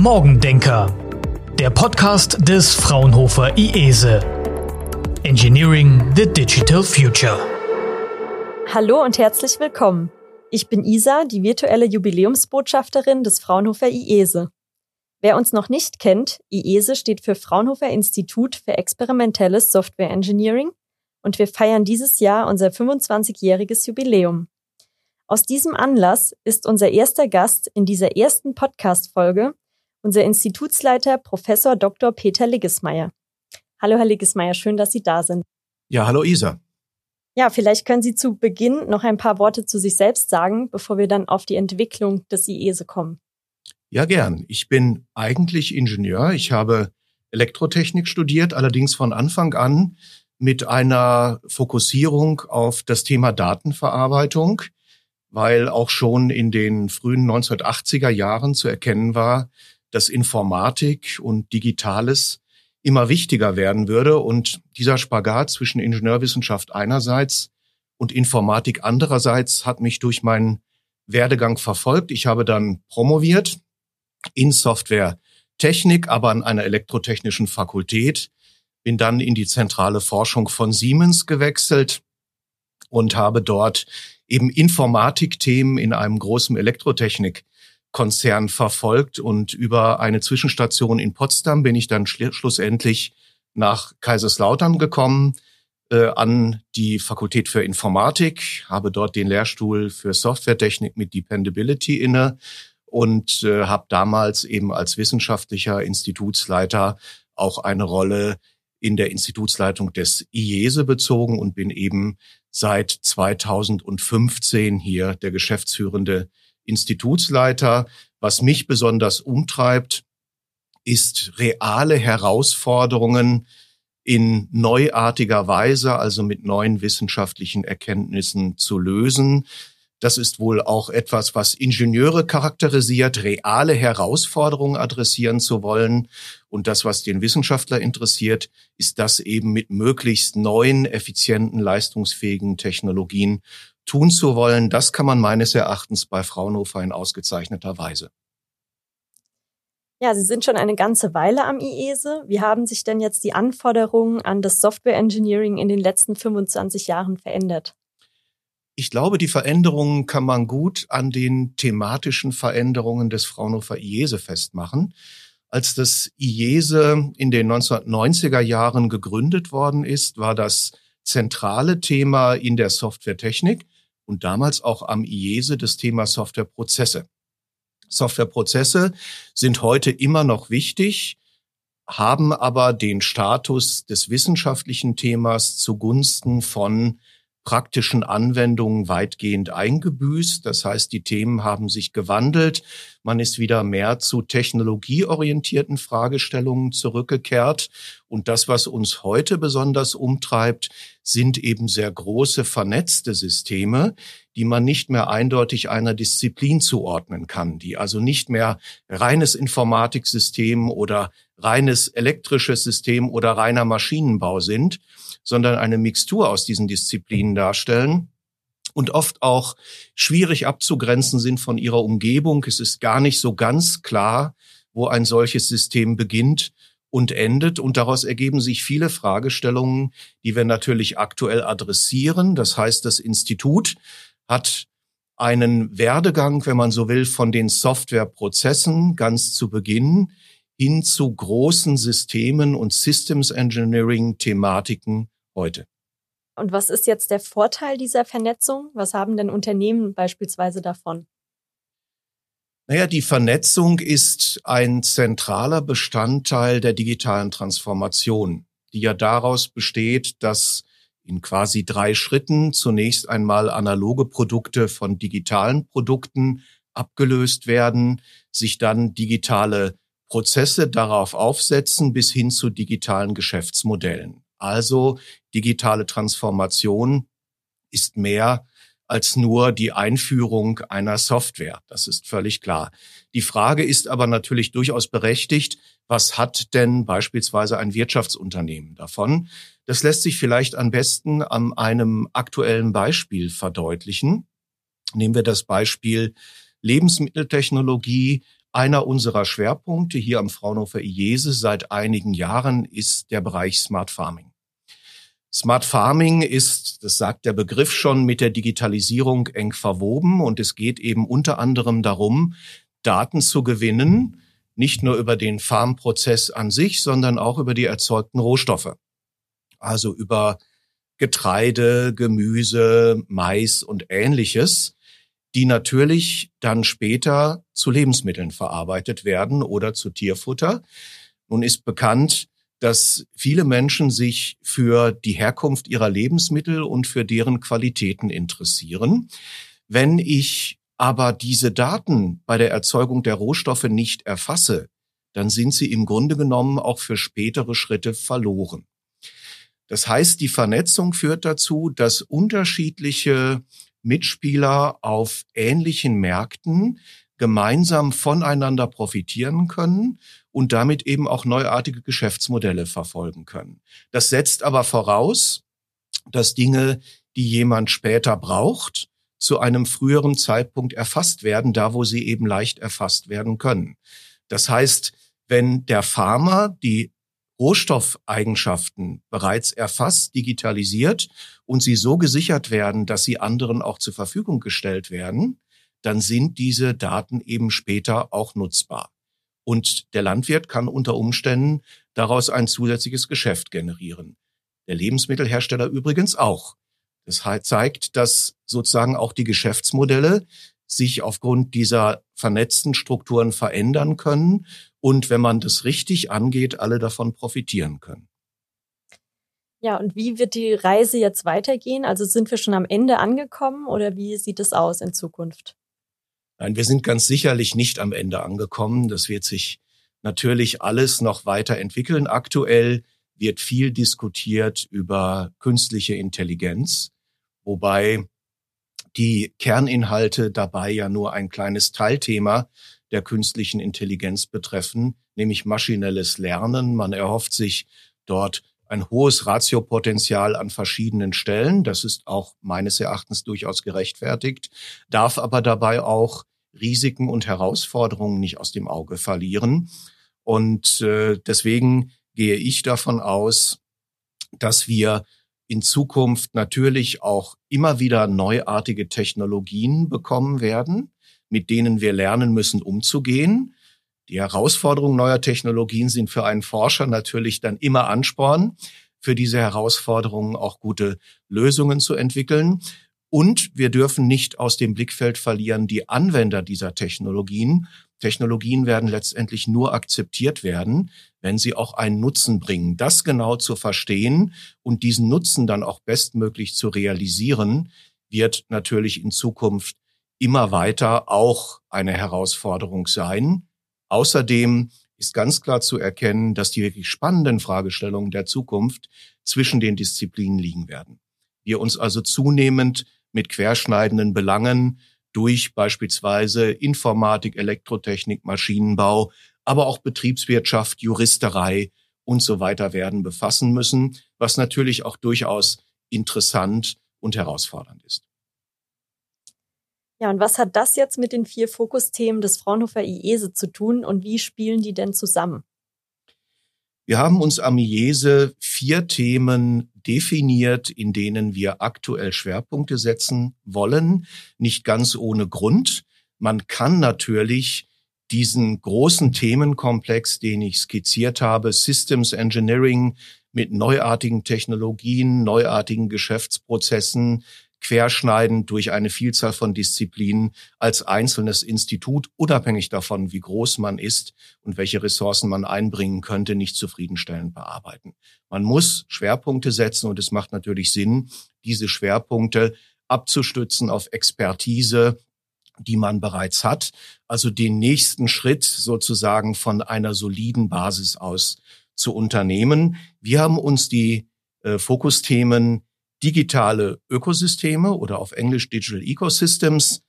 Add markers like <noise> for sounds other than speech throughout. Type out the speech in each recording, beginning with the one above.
Morgendenker, der Podcast des Fraunhofer IESE. Engineering the Digital Future. Hallo und herzlich willkommen. Ich bin Isa, die virtuelle Jubiläumsbotschafterin des Fraunhofer IESE. Wer uns noch nicht kennt, IESE steht für Fraunhofer Institut für experimentelles Software Engineering und wir feiern dieses Jahr unser 25-jähriges Jubiläum. Aus diesem Anlass ist unser erster Gast in dieser ersten Podcast-Folge unser Institutsleiter Professor Dr. Peter Liggesmeier. Hallo, Herr Liggesmeier, schön, dass Sie da sind. Ja, hallo Isa. Ja, vielleicht können Sie zu Beginn noch ein paar Worte zu sich selbst sagen, bevor wir dann auf die Entwicklung des IESE kommen. Ja, gern. Ich bin eigentlich Ingenieur. Ich habe Elektrotechnik studiert, allerdings von Anfang an mit einer Fokussierung auf das Thema Datenverarbeitung, weil auch schon in den frühen 1980er Jahren zu erkennen war, dass Informatik und Digitales immer wichtiger werden würde und dieser Spagat zwischen Ingenieurwissenschaft einerseits und Informatik andererseits hat mich durch meinen Werdegang verfolgt. Ich habe dann promoviert in Softwaretechnik, aber an einer elektrotechnischen Fakultät, bin dann in die zentrale Forschung von Siemens gewechselt und habe dort eben Informatikthemen in einem großen Elektrotechnikkonzern verfolgt und über eine Zwischenstation in Potsdam bin ich dann schlussendlich nach Kaiserslautern gekommen äh, an die Fakultät für Informatik, habe dort den Lehrstuhl für Softwaretechnik mit Dependability inne und äh, habe damals eben als wissenschaftlicher Institutsleiter auch eine Rolle in der Institutsleitung des IESE bezogen und bin eben seit 2015 hier der geschäftsführende Institutsleiter. Was mich besonders umtreibt, ist reale Herausforderungen in neuartiger Weise, also mit neuen wissenschaftlichen Erkenntnissen zu lösen. Das ist wohl auch etwas, was Ingenieure charakterisiert, reale Herausforderungen adressieren zu wollen. Und das, was den Wissenschaftler interessiert, ist das eben mit möglichst neuen, effizienten, leistungsfähigen Technologien tun zu wollen. Das kann man meines Erachtens bei Fraunhofer in ausgezeichneter Weise. Ja, Sie sind schon eine ganze Weile am IESE. Wie haben sich denn jetzt die Anforderungen an das Software Engineering in den letzten 25 Jahren verändert? Ich glaube, die Veränderungen kann man gut an den thematischen Veränderungen des Fraunhofer IESE festmachen. Als das IESE in den 1990er Jahren gegründet worden ist, war das zentrale Thema in der Softwaretechnik und damals auch am IESE das Thema Softwareprozesse. Softwareprozesse sind heute immer noch wichtig, haben aber den Status des wissenschaftlichen Themas zugunsten von praktischen Anwendungen weitgehend eingebüßt. Das heißt, die Themen haben sich gewandelt. Man ist wieder mehr zu technologieorientierten Fragestellungen zurückgekehrt. Und das, was uns heute besonders umtreibt, sind eben sehr große vernetzte Systeme, die man nicht mehr eindeutig einer Disziplin zuordnen kann, die also nicht mehr reines Informatiksystem oder reines elektrisches System oder reiner Maschinenbau sind, sondern eine Mixtur aus diesen Disziplinen darstellen und oft auch schwierig abzugrenzen sind von ihrer Umgebung. Es ist gar nicht so ganz klar, wo ein solches System beginnt und endet. Und daraus ergeben sich viele Fragestellungen, die wir natürlich aktuell adressieren. Das heißt, das Institut hat einen Werdegang, wenn man so will, von den Softwareprozessen ganz zu Beginn hin zu großen Systemen und Systems Engineering Thematiken heute. Und was ist jetzt der Vorteil dieser Vernetzung? Was haben denn Unternehmen beispielsweise davon? Naja, die Vernetzung ist ein zentraler Bestandteil der digitalen Transformation, die ja daraus besteht, dass in quasi drei Schritten zunächst einmal analoge Produkte von digitalen Produkten abgelöst werden, sich dann digitale Prozesse darauf aufsetzen bis hin zu digitalen Geschäftsmodellen. Also digitale Transformation ist mehr als nur die Einführung einer Software. Das ist völlig klar. Die Frage ist aber natürlich durchaus berechtigt, was hat denn beispielsweise ein Wirtschaftsunternehmen davon? Das lässt sich vielleicht am besten an einem aktuellen Beispiel verdeutlichen. Nehmen wir das Beispiel Lebensmitteltechnologie, Einer unserer Schwerpunkte hier am Fraunhofer IESE seit einigen Jahren ist der Bereich Smart Farming. Smart Farming ist, das sagt der Begriff schon, mit der Digitalisierung eng verwoben und es geht eben unter anderem darum, Daten zu gewinnen, nicht nur über den Farmprozess an sich, sondern auch über die erzeugten Rohstoffe. Also über Getreide, Gemüse, Mais und ähnliches, die natürlich dann später zu Lebensmitteln verarbeitet werden oder zu Tierfutter. Nun ist bekannt, dass viele Menschen sich für die Herkunft ihrer Lebensmittel und für deren Qualitäten interessieren. Wenn ich aber diese Daten bei der Erzeugung der Rohstoffe nicht erfasse, dann sind sie im Grunde genommen auch für spätere Schritte verloren. Das heißt, die Vernetzung führt dazu, dass unterschiedliche Mitspieler auf ähnlichen Märkten gemeinsam voneinander profitieren können und damit eben auch neuartige Geschäftsmodelle verfolgen können. Das setzt aber voraus, dass Dinge, die jemand später braucht, zu einem früheren Zeitpunkt erfasst werden, da wo sie eben leicht erfasst werden können. Das heißt, wenn der Farmer die Rohstoffeigenschaften bereits erfasst, digitalisiert und sie so gesichert werden, dass sie anderen auch zur Verfügung gestellt werden, dann sind diese Daten eben später auch nutzbar. Und der Landwirt kann unter Umständen daraus ein zusätzliches Geschäft generieren. Der Lebensmittelhersteller übrigens auch. Das zeigt, dass sozusagen auch die Geschäftsmodelle sich aufgrund dieser vernetzten Strukturen verändern können und wenn man das richtig angeht, alle davon profitieren können. Ja, und wie wird die Reise jetzt weitergehen? Also sind wir schon am Ende angekommen oder wie sieht es aus in Zukunft? Nein, wir sind ganz sicherlich nicht am Ende angekommen. Das wird sich natürlich alles noch weiterentwickeln. Aktuell wird viel diskutiert über künstliche Intelligenz, wobei die Kerninhalte dabei ja nur ein kleines Teilthema der künstlichen Intelligenz betreffen, nämlich maschinelles Lernen. Man erhofft sich dort ein hohes Ratiopotenzial an verschiedenen Stellen. Das ist auch meines Erachtens durchaus gerechtfertigt, darf aber dabei auch Risiken und Herausforderungen nicht aus dem Auge verlieren. Und äh, deswegen gehe ich davon aus, dass wir in Zukunft natürlich auch immer wieder neuartige Technologien bekommen werden, mit denen wir lernen müssen, umzugehen. Die Herausforderungen neuer Technologien sind für einen Forscher natürlich dann immer Ansporn, für diese Herausforderungen auch gute Lösungen zu entwickeln. Und wir dürfen nicht aus dem Blickfeld verlieren die Anwender dieser Technologien. Technologien werden letztendlich nur akzeptiert werden, wenn sie auch einen Nutzen bringen. Das genau zu verstehen und diesen Nutzen dann auch bestmöglich zu realisieren, wird natürlich in Zukunft immer weiter auch eine Herausforderung sein. Außerdem ist ganz klar zu erkennen, dass die wirklich spannenden Fragestellungen der Zukunft zwischen den Disziplinen liegen werden. Wir uns also zunehmend mit querschneidenden Belangen durch beispielsweise Informatik, Elektrotechnik, Maschinenbau, aber auch Betriebswirtschaft, Juristerei und so weiter werden befassen müssen, was natürlich auch durchaus interessant und herausfordernd ist. Ja, und was hat das jetzt mit den vier Fokusthemen des Fraunhofer IESE zu tun und wie spielen die denn zusammen? Wir haben uns am IESE vier Themen definiert, in denen wir aktuell Schwerpunkte setzen wollen, nicht ganz ohne Grund. Man kann natürlich diesen großen Themenkomplex, den ich skizziert habe, Systems Engineering mit neuartigen Technologien, neuartigen Geschäftsprozessen, querschneidend durch eine Vielzahl von Disziplinen als einzelnes Institut, unabhängig davon, wie groß man ist und welche Ressourcen man einbringen könnte, nicht zufriedenstellend bearbeiten. Man muss Schwerpunkte setzen und es macht natürlich Sinn, diese Schwerpunkte abzustützen auf Expertise, die man bereits hat, also den nächsten Schritt sozusagen von einer soliden Basis aus zu unternehmen. Wir haben uns die äh, Fokusthemen digitale Ökosysteme oder auf Englisch Digital Ecosystems,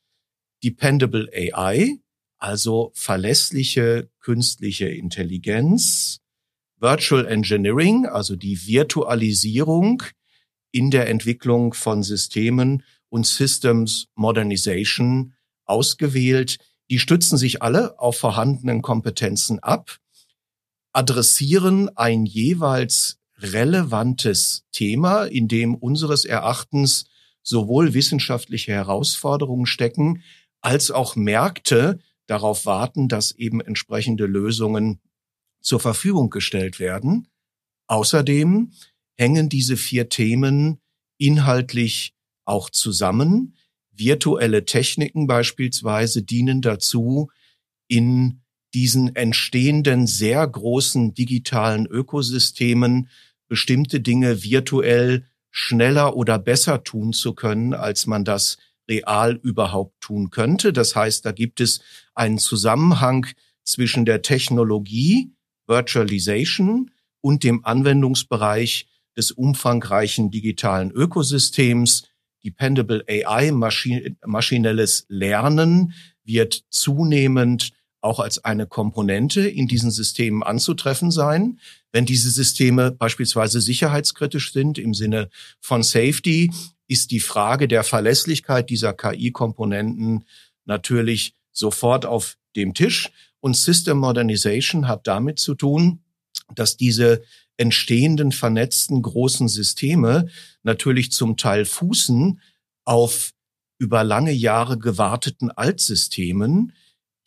Dependable AI, also verlässliche künstliche Intelligenz, Virtual Engineering, also die Virtualisierung in der Entwicklung von Systemen und Systems Modernization ausgewählt. Die stützen sich alle auf vorhandenen Kompetenzen ab, adressieren ein jeweils relevantes Thema, in dem unseres Erachtens sowohl wissenschaftliche Herausforderungen stecken, als auch Märkte darauf warten, dass eben entsprechende Lösungen zur Verfügung gestellt werden. Außerdem hängen diese vier Themen inhaltlich auch zusammen. Virtuelle Techniken beispielsweise dienen dazu, in diesen entstehenden sehr großen digitalen Ökosystemen bestimmte Dinge virtuell schneller oder besser tun zu können, als man das real überhaupt tun könnte. Das heißt, da gibt es einen Zusammenhang zwischen der Technologie, Virtualization und dem Anwendungsbereich des umfangreichen digitalen Ökosystems. Dependable AI, maschinelles Lernen wird zunehmend auch als eine Komponente in diesen Systemen anzutreffen sein. Wenn diese Systeme beispielsweise sicherheitskritisch sind im Sinne von Safety, ist die Frage der Verlässlichkeit dieser KI-Komponenten natürlich sofort auf dem Tisch. Und System Modernization hat damit zu tun, dass diese entstehenden vernetzten großen Systeme natürlich zum Teil fußen auf über lange Jahre gewarteten Altsystemen,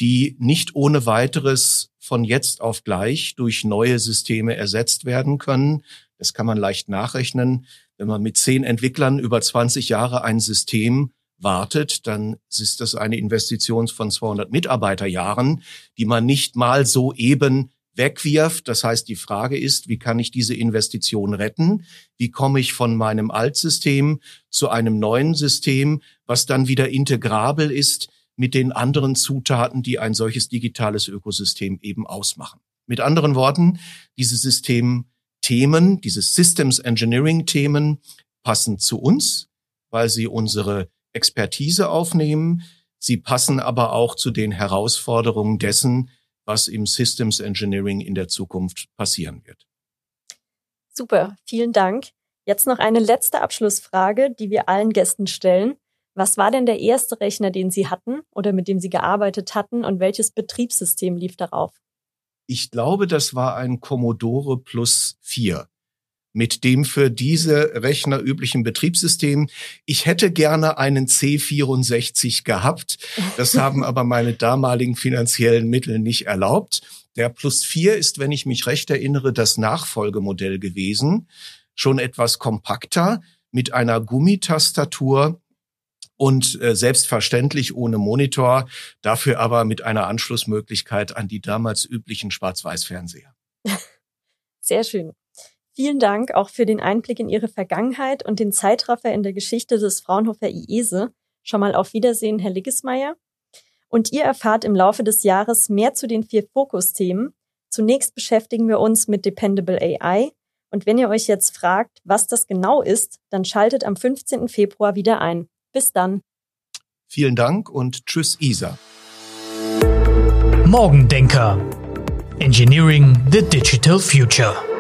die nicht ohne weiteres von jetzt auf gleich durch neue Systeme ersetzt werden können. Das kann man leicht nachrechnen. Wenn man mit zehn Entwicklern über 20 Jahre ein System wartet, dann ist das eine Investition von 200 Mitarbeiterjahren, die man nicht mal so eben wegwirft. Das heißt, die Frage ist, wie kann ich diese Investition retten? Wie komme ich von meinem Altsystem zu einem neuen System, was dann wieder integrabel ist mit den anderen Zutaten, die ein solches digitales Ökosystem eben ausmachen. Mit anderen Worten, diese Systemthemen, diese Systems Engineering Themen passen zu uns, weil sie unsere Expertise aufnehmen. Sie passen aber auch zu den Herausforderungen dessen, was im Systems Engineering in der Zukunft passieren wird. Super, vielen Dank. Jetzt noch eine letzte Abschlussfrage, die wir allen Gästen stellen. Was war denn der erste Rechner, den Sie hatten oder mit dem Sie gearbeitet hatten und welches Betriebssystem lief darauf? Ich glaube, das war ein Commodore Plus 4 mit dem für diese Rechner üblichen Betriebssystem. Ich hätte gerne einen C64 gehabt. Das haben <laughs> aber meine damaligen finanziellen Mittel nicht erlaubt. Der Plus 4 ist, wenn ich mich recht erinnere, das Nachfolgemodell gewesen. Schon etwas kompakter mit einer Gummitastatur und äh, selbstverständlich ohne Monitor, dafür aber mit einer Anschlussmöglichkeit an die damals üblichen Schwarz-Weiß-Fernseher. <laughs> Sehr schön. Vielen Dank auch für den Einblick in Ihre Vergangenheit und den Zeitraffer in der Geschichte des Fraunhofer IESE. Schon mal auf Wiedersehen, Herr Liggesmeier. Und ihr erfahrt im Laufe des Jahres mehr zu den vier Fokusthemen. Zunächst beschäftigen wir uns mit Dependable AI. Und wenn ihr euch jetzt fragt, was das genau ist, dann schaltet am 15. Februar wieder ein. Bis dann. Vielen Dank und tschüss, Isa. Morgendenker. Engineering the Digital Future.